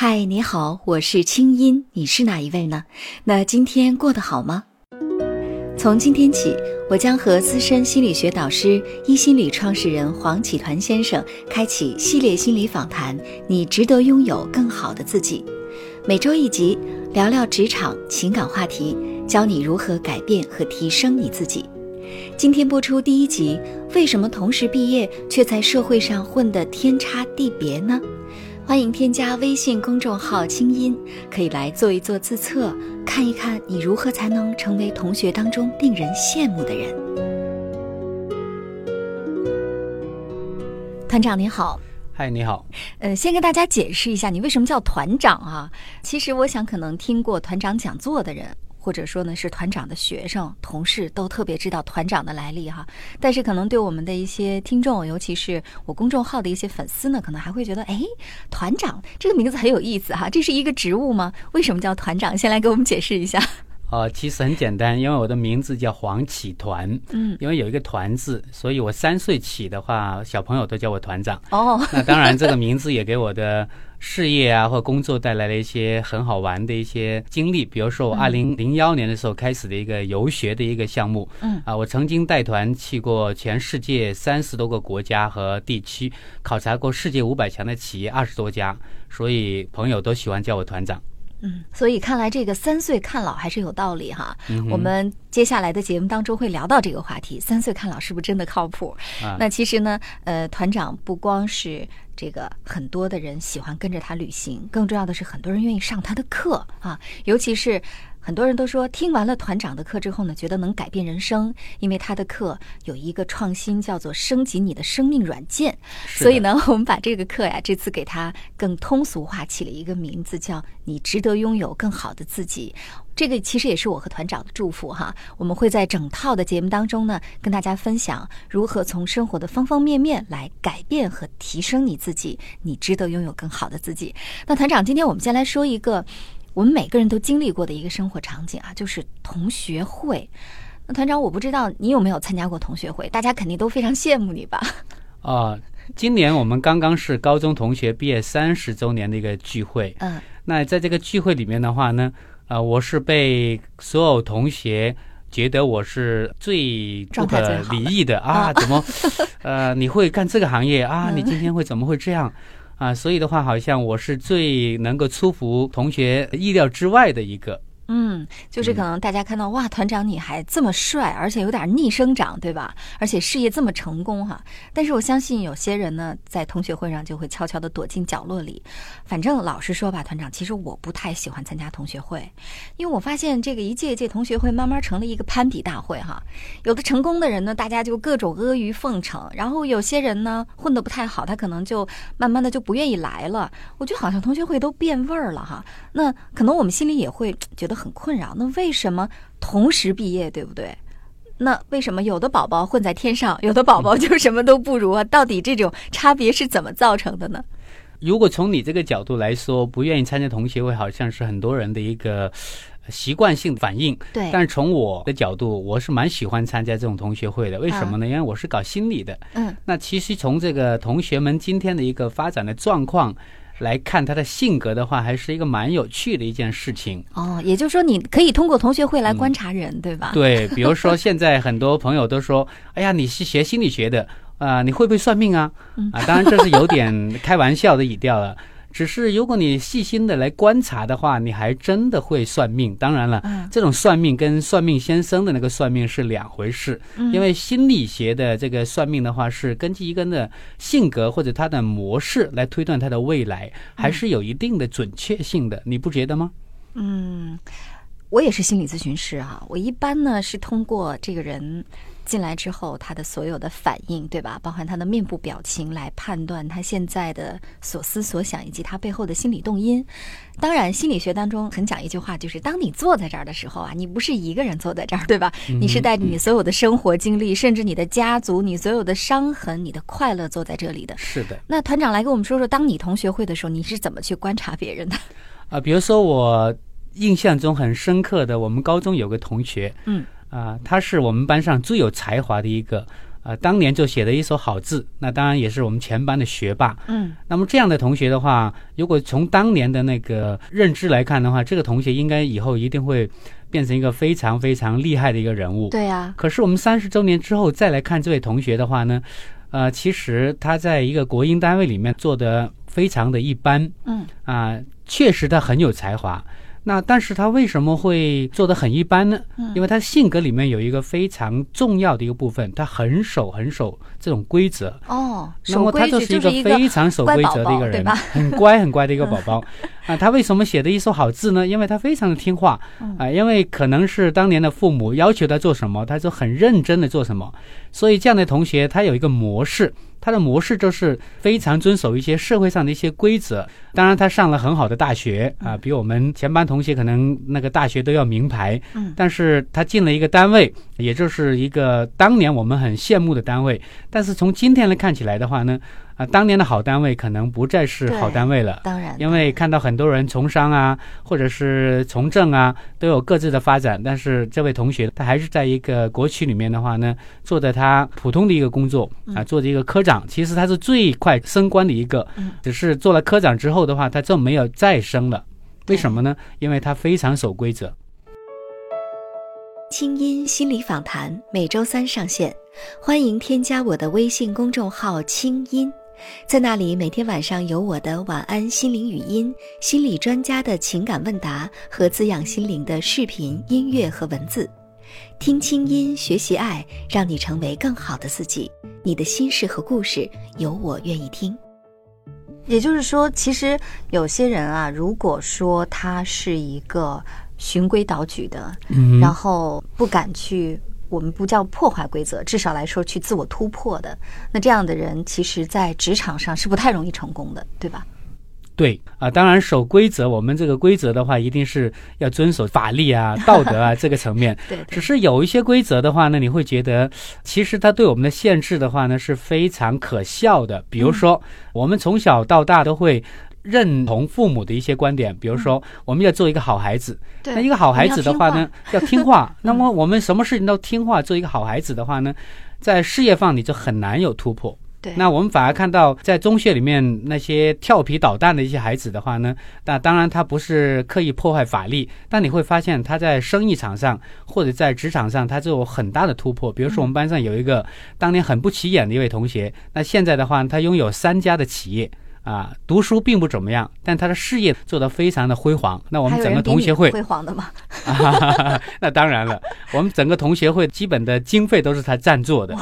嗨，你好，我是清音，你是哪一位呢？那今天过得好吗？从今天起，我将和资深心理学导师、一心理创始人黄启团先生开启系列心理访谈。你值得拥有更好的自己。每周一集，聊聊职场、情感话题，教你如何改变和提升你自己。今天播出第一集：为什么同时毕业却在社会上混得天差地别呢？欢迎添加微信公众号“清音”，可以来做一做自测，看一看你如何才能成为同学当中令人羡慕的人。团长您好，嗨，你好。呃，先跟大家解释一下，你为什么叫团长啊？其实我想，可能听过团长讲座的人。或者说呢，是团长的学生、同事都特别知道团长的来历哈。但是可能对我们的一些听众，尤其是我公众号的一些粉丝呢，可能还会觉得，哎，团长这个名字很有意思哈。这是一个职务吗？为什么叫团长？先来给我们解释一下。呃，其实很简单，因为我的名字叫黄启团，嗯，因为有一个团字，所以我三岁起的话，小朋友都叫我团长。哦，那当然，这个名字也给我的事业啊或工作带来了一些很好玩的一些经历。比如说，我二零零幺年的时候开始的一个游学的一个项目，嗯，啊，我曾经带团去过全世界三十多个国家和地区，考察过世界五百强的企业二十多家，所以朋友都喜欢叫我团长。嗯，所以看来这个三岁看老还是有道理哈。我们接下来的节目当中会聊到这个话题，三岁看老是不是真的靠谱？那其实呢，呃，团长不光是这个很多的人喜欢跟着他旅行，更重要的是很多人愿意上他的课啊，尤其是。很多人都说听完了团长的课之后呢，觉得能改变人生，因为他的课有一个创新，叫做升级你的生命软件。所以呢，我们把这个课呀，这次给他更通俗化，起了一个名字，叫“你值得拥有更好的自己”。这个其实也是我和团长的祝福哈。我们会在整套的节目当中呢，跟大家分享如何从生活的方方面面来改变和提升你自己。你值得拥有更好的自己。那团长，今天我们先来说一个。我们每个人都经历过的一个生活场景啊，就是同学会。那团长，我不知道你有没有参加过同学会？大家肯定都非常羡慕你吧？啊，今年我们刚刚是高中同学毕业三十周年的一个聚会。嗯，那在这个聚会里面的话呢，啊，我是被所有同学觉得我是最不可理喻的啊！怎么，呃，你会干这个行业啊？你今天会怎么会这样？啊，所以的话，好像我是最能够出乎同学意料之外的一个。嗯，就是可能大家看到哇，团长你还这么帅，而且有点逆生长，对吧？而且事业这么成功哈。但是我相信有些人呢，在同学会上就会悄悄的躲进角落里。反正老实说吧，团长，其实我不太喜欢参加同学会，因为我发现这个一届一届同学会慢慢成了一个攀比大会哈。有的成功的人呢，大家就各种阿谀奉承；然后有些人呢，混得不太好，他可能就慢慢的就不愿意来了。我觉得好像同学会都变味儿了哈。那可能我们心里也会觉得。很困扰，那为什么同时毕业，对不对？那为什么有的宝宝混在天上，有的宝宝就什么都不如啊？到底这种差别是怎么造成的呢？如果从你这个角度来说，不愿意参加同学会，好像是很多人的一个习惯性反应。对。但是从我的角度，我是蛮喜欢参加这种同学会的。为什么呢？因为我是搞心理的。嗯。那其实从这个同学们今天的一个发展的状况。来看他的性格的话，还是一个蛮有趣的一件事情。哦，也就是说，你可以通过同学会来观察人，对吧？对，比如说现在很多朋友都说：“哎呀，你是学心理学的啊，你会不会算命啊？”啊，当然这是有点开玩笑的语调了。只是如果你细心的来观察的话，你还真的会算命。当然了，这种算命跟算命先生的那个算命是两回事。因为心理学的这个算命的话，是根据一个人的性格或者他的模式来推断他的未来，还是有一定的准确性的。你不觉得吗？嗯，我也是心理咨询师啊。我一般呢是通过这个人。进来之后，他的所有的反应，对吧？包含他的面部表情，来判断他现在的所思所想，以及他背后的心理动因。当然，心理学当中很讲一句话，就是当你坐在这儿的时候啊，你不是一个人坐在这儿，对吧？你是带着你所有的生活经历，甚至你的家族、你所有的伤痕、你的快乐坐在这里的。是的。那团长来跟我们说说，当你同学会的时候，你是怎么去观察别人的？啊，比如说我印象中很深刻的，我们高中有个同学，嗯。啊，他是我们班上最有才华的一个呃，当年就写的一手好字，那当然也是我们全班的学霸。嗯，那么这样的同学的话，如果从当年的那个认知来看的话，这个同学应该以后一定会变成一个非常非常厉害的一个人物。对呀。可是我们三十周年之后再来看这位同学的话呢，呃，其实他在一个国营单位里面做的非常的一般。嗯。啊，确实他很有才华。那但是他为什么会做的很一般呢？因为他性格里面有一个非常重要的一个部分，他很守很守这种规则。哦，那么他就是一个非常守规则的一个人，很乖很乖的一个宝宝。啊，他为什么写的一手好字呢？因为他非常的听话。啊，因为可能是当年的父母要求他做什么，他就很认真的做什么。所以这样的同学，他有一个模式。他的模式就是非常遵守一些社会上的一些规则。当然，他上了很好的大学啊，比我们全班同学可能那个大学都要名牌。嗯，但是他进了一个单位，也就是一个当年我们很羡慕的单位。但是从今天来看起来的话呢？啊，当年的好单位可能不再是好单位了。当然，因为看到很多人从商啊，或者是从政啊，都有各自的发展。但是这位同学，他还是在一个国企里面的话呢，做的他普通的一个工作啊，做的一个科长。其实他是最快升官的一个，只是做了科长之后的话，他就没有再升了。为什么呢？因为他非常守规则。清音心理访谈每周三上线，欢迎添加我的微信公众号“清音”。在那里，每天晚上有我的晚安心灵语音、心理专家的情感问答和滋养心灵的视频、音乐和文字。听清音，学习爱，让你成为更好的自己。你的心事和故事，有我愿意听。也就是说，其实有些人啊，如果说他是一个循规蹈矩的，然后不敢去。我们不叫破坏规则，至少来说去自我突破的。那这样的人，其实，在职场上是不太容易成功的，对吧？对啊，当然守规则，我们这个规则的话，一定是要遵守法律啊、道德啊这个层面。对，只是有一些规则的话呢，你会觉得，其实它对我们的限制的话呢，是非常可笑的。比如说，我们从小到大都会。认同父母的一些观点，比如说我们要做一个好孩子。那一个好孩子的话呢，要听话。那么我们什么事情都听话，做一个好孩子的话呢，在事业上你就很难有突破。对。那我们反而看到在中学里面那些调皮捣蛋的一些孩子的话呢，那当然他不是刻意破坏法律，但你会发现他在生意场上或者在职场上他就有很大的突破。比如说我们班上有一个当年很不起眼的一位同学，那现在的话他拥有三家的企业。啊，读书并不怎么样，但他的事业做得非常的辉煌。那我们整个同学会辉煌的吗？那当然了，我们整个同学会基本的经费都是他赞助的。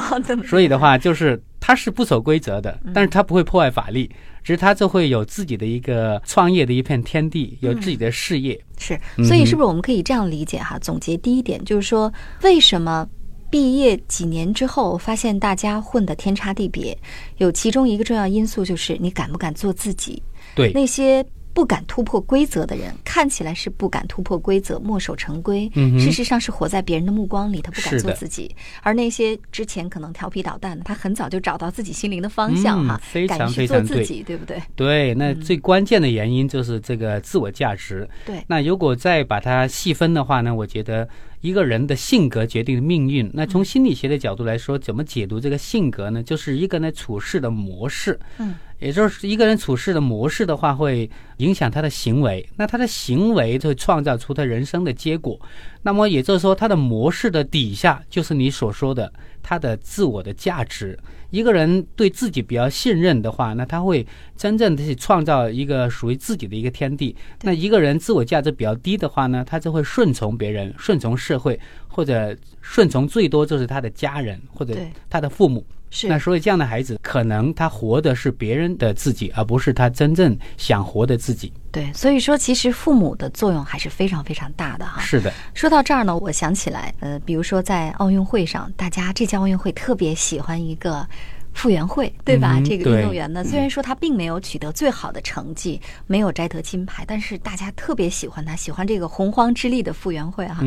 所以的话，就是他是不守规则的，但是他不会破坏法律，只是他就会有自己的一个创业的一片天地，有自己的事业。是，所以是不是我们可以这样理解哈？总结第一点就是说，为什么？毕业几年之后，发现大家混得天差地别，有其中一个重要因素就是你敢不敢做自己。对那些不敢突破规则的人，看起来是不敢突破规则、墨守成规，事实上是活在别人的目光里，他不敢做自己。而那些之前可能调皮捣蛋的，他很早就找到自己心灵的方向哈，敢去做自己，对不对？对，那最关键的原因就是这个自我价值。对，那如果再把它细分的话呢，我觉得。一个人的性格决定命运。那从心理学的角度来说，怎么解读这个性格呢？就是一个人处事的模式。嗯，也就是一个人处事的模式的话，会影响他的行为。那他的行为就会创造出他人生的结果。那么也就是说，他的模式的底下就是你所说的他的自我的价值。一个人对自己比较信任的话，那他会真正的去创造一个属于自己的一个天地。那一个人自我价值比较低的话呢，他就会顺从别人，顺从社会，或者顺从最多就是他的家人或者他的父母。是。那所以这样的孩子，可能他活的是别人的自己，而不是他真正想活的自己。对，所以说其实父母的作用还是非常非常大的哈。是的。说到这儿呢，我想起来，呃，比如说在奥运会上，大家这届奥运会特别喜欢一个。傅园慧，对吧？这个运动员呢，虽然说他并没有取得最好的成绩，没有摘得金牌，但是大家特别喜欢他，喜欢这个洪荒之力的傅园慧哈。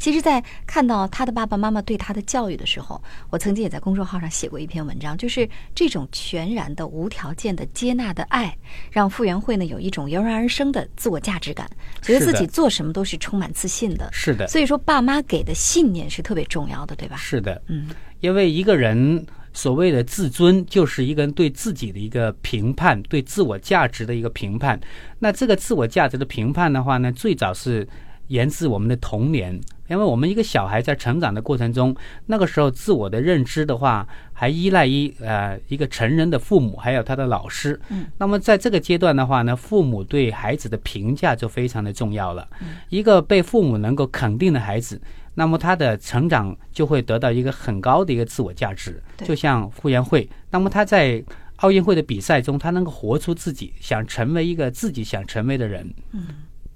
其实，在看到他的爸爸妈妈对他的教育的时候，我曾经也在公众号上写过一篇文章，就是这种全然的、无条件的接纳的爱，让傅园慧呢有一种油然而生的自我价值感，觉得自己做什么都是充满自信的。是的。所以说，爸妈给的信念是特别重要的，对吧？是的。嗯。因为一个人所谓的自尊，就是一个人对自己的一个评判，对自我价值的一个评判。那这个自我价值的评判的话呢，最早是源自我们的童年。因为我们一个小孩在成长的过程中，那个时候自我的认知的话，还依赖于呃一个成人的父母，还有他的老师。嗯。那么在这个阶段的话呢，父母对孩子的评价就非常的重要了。嗯。一个被父母能够肯定的孩子，那么他的成长就会得到一个很高的一个自我价值。就像傅园慧，那么他在奥运会的比赛中，他能够活出自己，想成为一个自己想成为的人。嗯。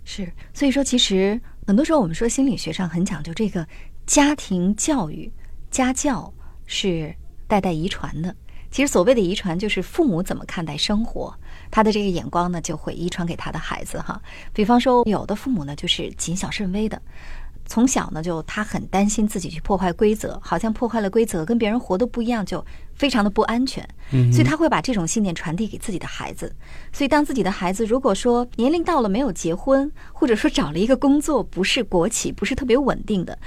是，所以说其实很多时候我们说心理学上很讲究这个家庭教育、家教是代代遗传的。其实所谓的遗传，就是父母怎么看待生活，他的这个眼光呢就会遗传给他的孩子哈。比方说，有的父母呢就是谨小慎微的。从小呢，就他很担心自己去破坏规则，好像破坏了规则，跟别人活的不一样，就非常的不安全。嗯，所以他会把这种信念传递给自己的孩子。所以当自己的孩子如果说年龄到了没有结婚，或者说找了一个工作不是国企，不是特别稳定的，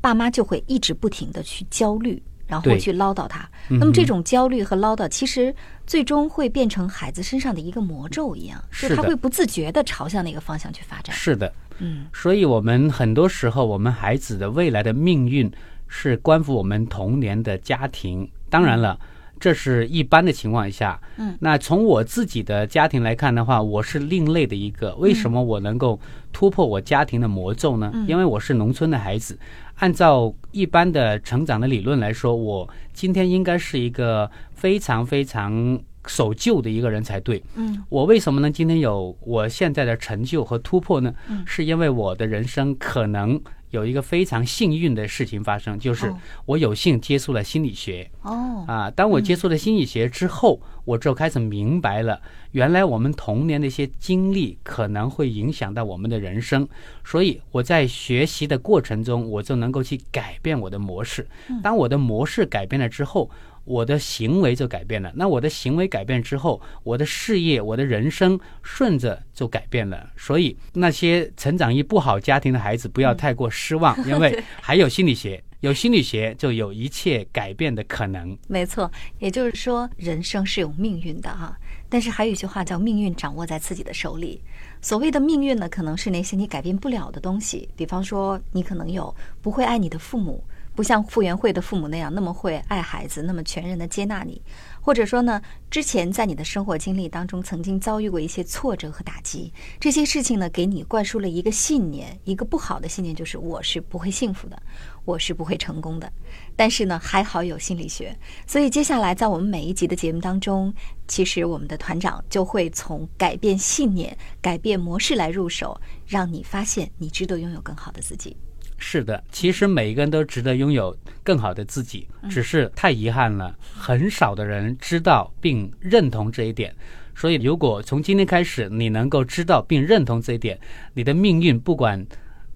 爸妈就会一直不停的去焦虑，然后去唠叨他。那么这种焦虑和唠叨，其实最终会变成孩子身上的一个魔咒一样，就他会不自觉的朝向那个方向去发展。是的。嗯，所以，我们很多时候，我们孩子的未来的命运是关乎我们童年的家庭。当然了，这是一般的情况下。嗯，那从我自己的家庭来看的话，我是另类的一个。为什么我能够突破我家庭的魔咒呢？因为我是农村的孩子。按照一般的成长的理论来说，我今天应该是一个非常非常。守旧的一个人才对。嗯，我为什么呢？今天有我现在的成就和突破呢？嗯，是因为我的人生可能有一个非常幸运的事情发生，就是我有幸接触了心理学。哦，啊，当我接触了心理学之后，我就开始明白了，原来我们童年的一些经历可能会影响到我们的人生。所以我在学习的过程中，我就能够去改变我的模式。当我的模式改变了之后。我的行为就改变了，那我的行为改变之后，我的事业、我的人生顺着就改变了。所以那些成长于不好家庭的孩子不要太过失望，因为还有心理学，有心理学就有一切改变的可能。没错，也就是说人生是有命运的哈，但是还有一句话叫“命运掌握在自己的手里”。所谓的命运呢，可能是那些你改变不了的东西，比方说你可能有不会爱你的父母。不像傅园慧的父母那样那么会爱孩子，那么全然的接纳你，或者说呢，之前在你的生活经历当中曾经遭遇过一些挫折和打击，这些事情呢，给你灌输了一个信念，一个不好的信念，就是我是不会幸福的，我是不会成功的。但是呢，还好有心理学，所以接下来在我们每一集的节目当中，其实我们的团长就会从改变信念、改变模式来入手，让你发现你值得拥有更好的自己。是的，其实每一个人都值得拥有更好的自己，只是太遗憾了，很少的人知道并认同这一点。所以，如果从今天开始你能够知道并认同这一点，你的命运不管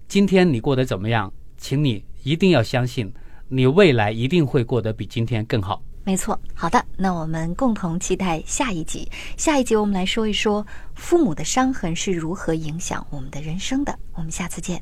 今天你过得怎么样，请你一定要相信，你未来一定会过得比今天更好。没错，好的，那我们共同期待下一集。下一集我们来说一说父母的伤痕是如何影响我们的人生的。我们下次见。